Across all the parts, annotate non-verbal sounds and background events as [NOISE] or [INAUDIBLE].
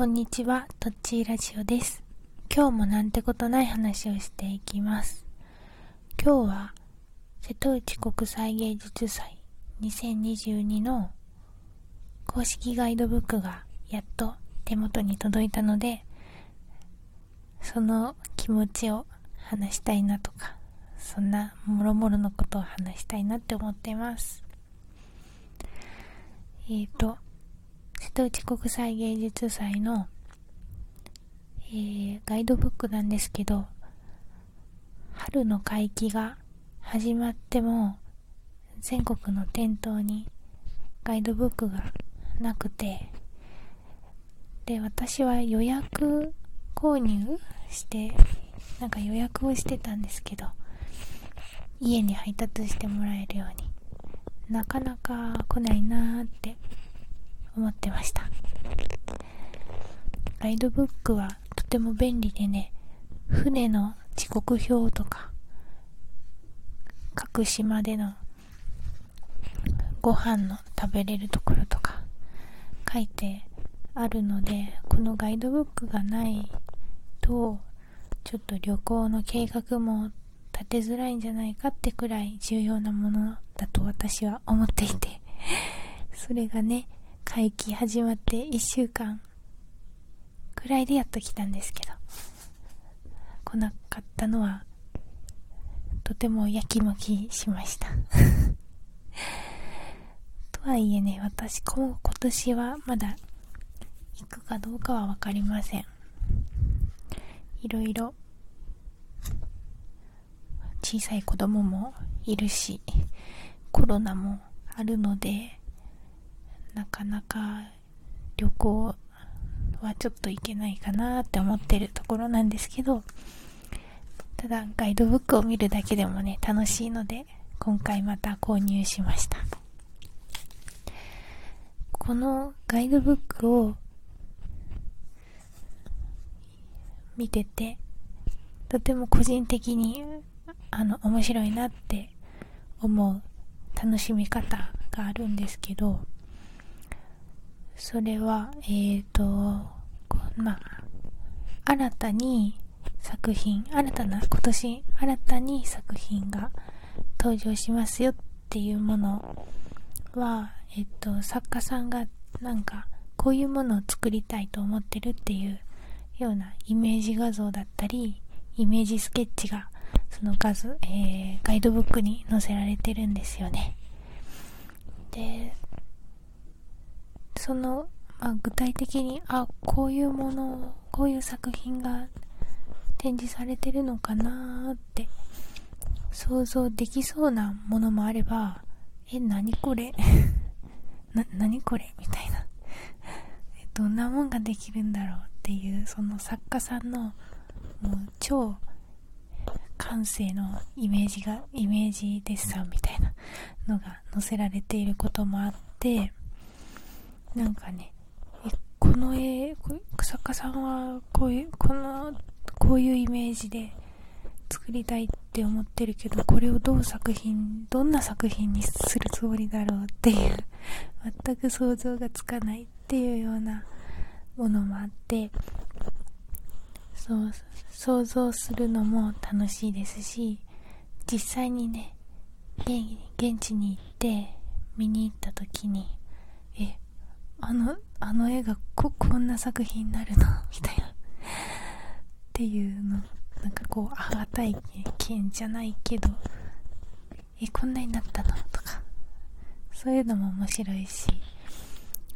こんにちは、とっちーラジオです。今日もなんてことない話をしていきます。今日は、瀬戸内国際芸術祭2022の公式ガイドブックがやっと手元に届いたので、その気持ちを話したいなとか、そんなもろもろのことを話したいなって思っています。えっ、ー、と、瀬戸内国際芸術祭の、えー、ガイドブックなんですけど、春の会期が始まっても、全国の店頭にガイドブックがなくて、で、私は予約購入して、なんか予約をしてたんですけど、家に配達してもらえるように、なかなか来ないなーって思ってました。ガイドブックはとても便利でね船の時刻表とか各島でのご飯の食べれるところとか書いてあるのでこのガイドブックがないとちょっと旅行の計画も立てづらいんじゃないかってくらい重要なものだと私は思っていてそれがね会期始まって1週間くらいでやっと来たんですけど来なかったのはとてもやきもきしました。[LAUGHS] とはいえね私今年はまだ行くかどうかは分かりません。いろいろ小さい子供もいるしコロナもあるのでなかなか旅行はちょっと行けないかなって思ってるところなんですけど、ただガイドブックを見るだけでもね、楽しいので、今回また購入しました。このガイドブックを見てて、とても個人的にあの面白いなって思う楽しみ方があるんですけど、それは、えっ、ー、と、まあ、新たに作品、新たな、今年新たに作品が登場しますよっていうものは、えっ、ー、と、作家さんがなんか、こういうものを作りたいと思ってるっていうようなイメージ画像だったり、イメージスケッチがその画像、えー、ガイドブックに載せられてるんですよね。で、その、まあ、具体的にあこういうものこういう作品が展示されてるのかなって想像できそうなものもあればえ何これ？[LAUGHS] な何これ？みたいな。どんなもんができるんだろうっていうその作家さんのもう超感性のイメージがイメージデッサンみたいなのが載せられていることもあってなんかね、この絵、作家さんはこういう、この、こういうイメージで作りたいって思ってるけど、これをどう作品、どんな作品にするつもりだろうっていう、全く想像がつかないっていうようなものもあって、そう、想像するのも楽しいですし、実際にね、現地に行って見に行った時に、あの、あの絵がこ、こんな作品になるの？[LAUGHS] みたいな。っていうの、なんかこう、あがたい件じゃないけど、え、こんなになったの？とか、そういうのも面白いし、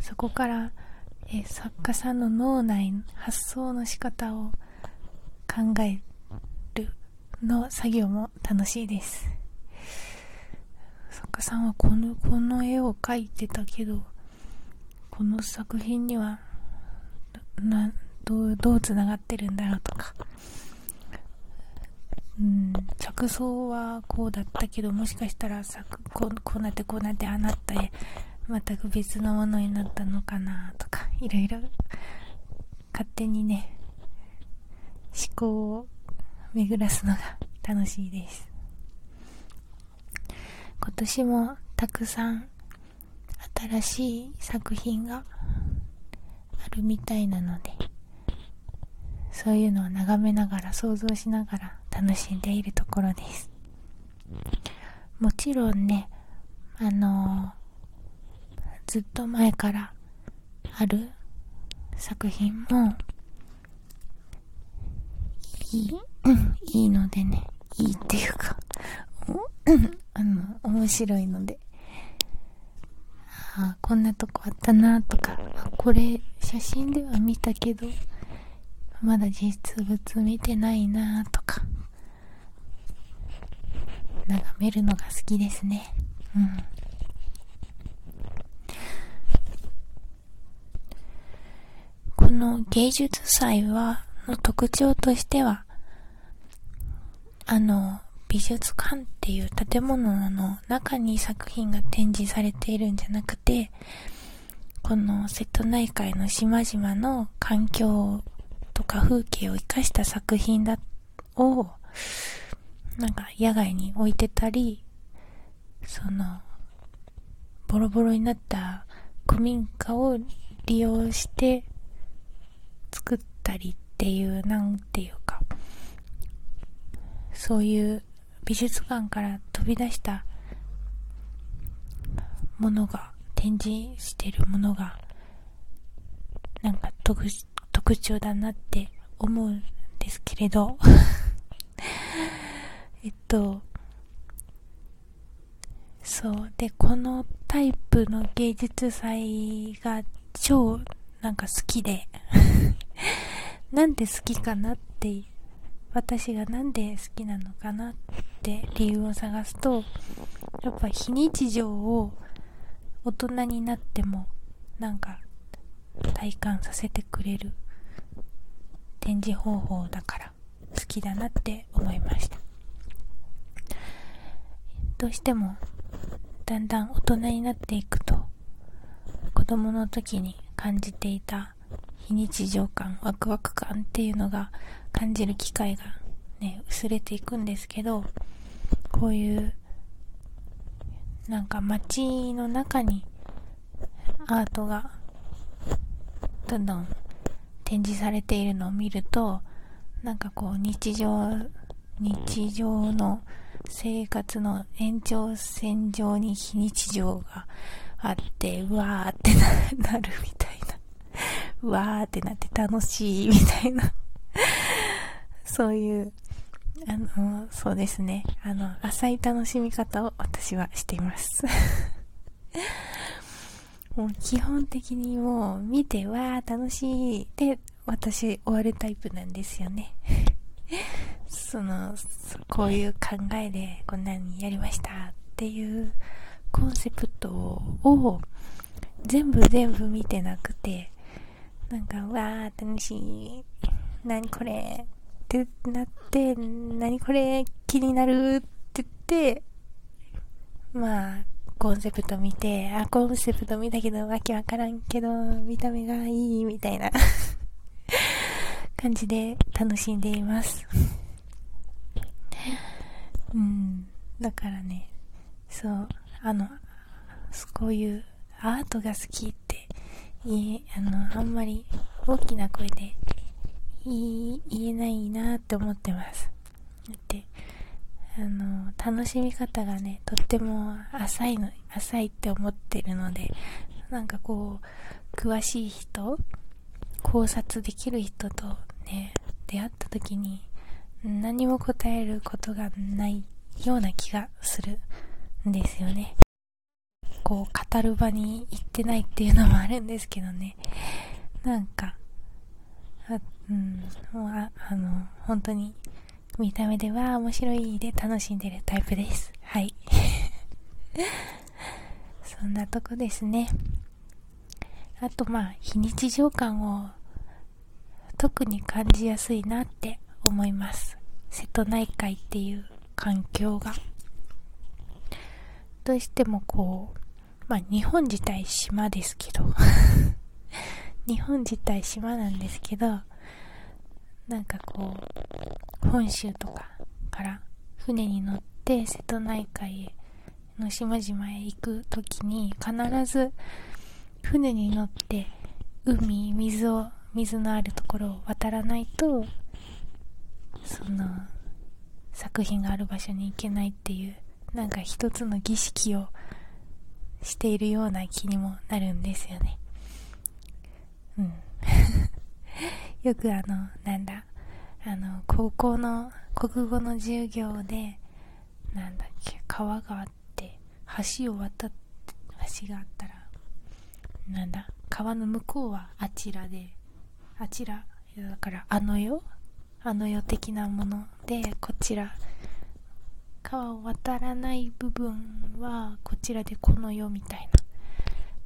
そこから、え、作家さんの脳内、発想の仕方を考えるの作業も楽しいです。作家さんはこの、この絵を描いてたけど、この作品にはなどうどうつながってるんだろうとか、うん、着想はこうだったけどもしかしたらこうこうなってこうなってああなったへ全く別のものになったのかなとかいろいろ勝手にね思考を巡らすのが楽しいです。今年もたくさん新しい作品があるみたいなのでそういうのを眺めながら想像しながら楽しんでいるところです。もちろんねあの、ずっと前からある作品もいい、いいのでね、いいっていうか、あの、面白いので、あこんなとこあったなとかあ、これ写真では見たけど、まだ実物見てないなとか、眺めるのが好きですね。うん。この芸術祭は、の特徴としては、あの、美術館っていう建物の中に作品が展示されているんじゃなくて、この瀬戸内海の島々の環境とか風景を生かした作品だ、を、なんか野外に置いてたり、その、ボロボロになった古民家を利用して作ったりっていう、なんていうか、そういう美術館から飛び出したものが、展示してるものが、なんか特特徴だなって思うんですけれど [LAUGHS] えっと、そう。で、このタイプの芸術祭が超なんか好きで [LAUGHS] なんで好きかなって私がなんで好きなのかなって理由を探すとやっぱ非日常を大人になってもなんか体感させてくれる展示方法だから好きだなって思いました。どうしてもだんだん大人になっていくと子供の時に感じていた非日常感、ワクワク感っていうのが感じる機会がね、薄れていくんですけど、こういう、なんか街の中にアートがどんどん展示されているのを見ると、なんかこう日常、日常の生活の延長線上に非日常があって、うわーってなるみ。わーってなって楽しいみたいな。[LAUGHS] そういう、あの、そうですね。あの、浅い楽しみ方を私はしています。[LAUGHS] もう基本的にもう見て、わー楽しいで、私終わるタイプなんですよね。[LAUGHS] その、こういう考えでこんなにやりましたっていうコンセプトを全部全部見てなくて、なんか、わー、楽しい。何これってなって、何これ気になるって言って、まあ、コンセプト見て、あ、コンセプト見たけど、わけわからんけど、見た目がいい、みたいな [LAUGHS] 感じで楽しんでいますうん。だからね、そう、あの、こういうアートが好きっていえ、あの、あんまり大きな声で言えないなって思ってます。だって、あの、楽しみ方がね、とっても浅いの、浅いって思ってるので、なんかこう、詳しい人、考察できる人とね、出会った時に、何も答えることがないような気がするんですよね。こう語る場に行ってないっていうのもあるんですけどね。なんかあうんもうああの本当に見た目では面白いで楽しんでるタイプです。はい。[LAUGHS] そんなとこですね。あとまあ非日常感を特に感じやすいなって思います。瀬戸内海っていう環境が。どうしてもこうまあ日本自体島ですけど。[LAUGHS] 日本自体島なんですけど、なんかこう、本州とかから船に乗って瀬戸内海の島々へ行く時に必ず船に乗って海水を水のあるところを渡らないとその作品がある場所に行けないっていうなんか一つの儀式をしているような気にもなるんですよね。うん。[LAUGHS] よくあのなんだあの高校の国語の授業でなんだっけ川があって橋を渡って橋があったらなんだ川の向こうはあちらであちらだからあの世？あの世的なものでこちら川を渡らない部分はこちらでこの世みたい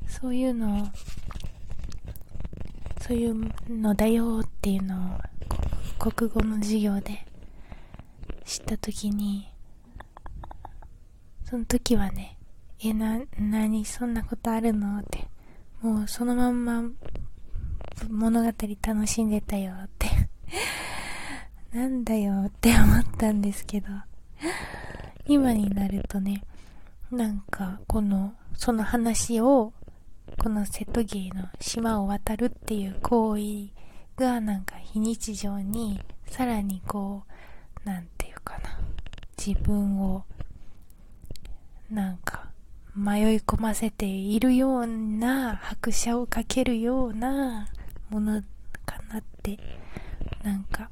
な。そういうのをそういうのだよっていうのを国語の授業で知った時にその時はねえな何そんなことあるの？って。もうそのまんま物語楽しんでたよって。[LAUGHS] なんだよって思ったんですけど。今になるとねなんかこのその話をこの瀬戸芸の島を渡るっていう行為がなんか非日常にさらにこうなんていうかな自分をなんか迷い込ませているような拍車をかけるようなものかなってなんか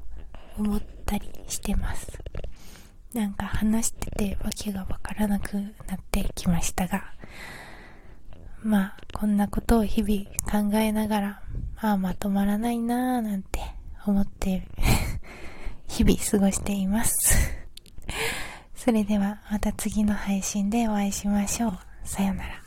思ったりしてます。なんか話しててわけがわからなくなってきましたがまあこんなことを日々考えながらまあまとまらないなーなんて思って [LAUGHS] 日々過ごしています [LAUGHS] それではまた次の配信でお会いしましょう。さよなら。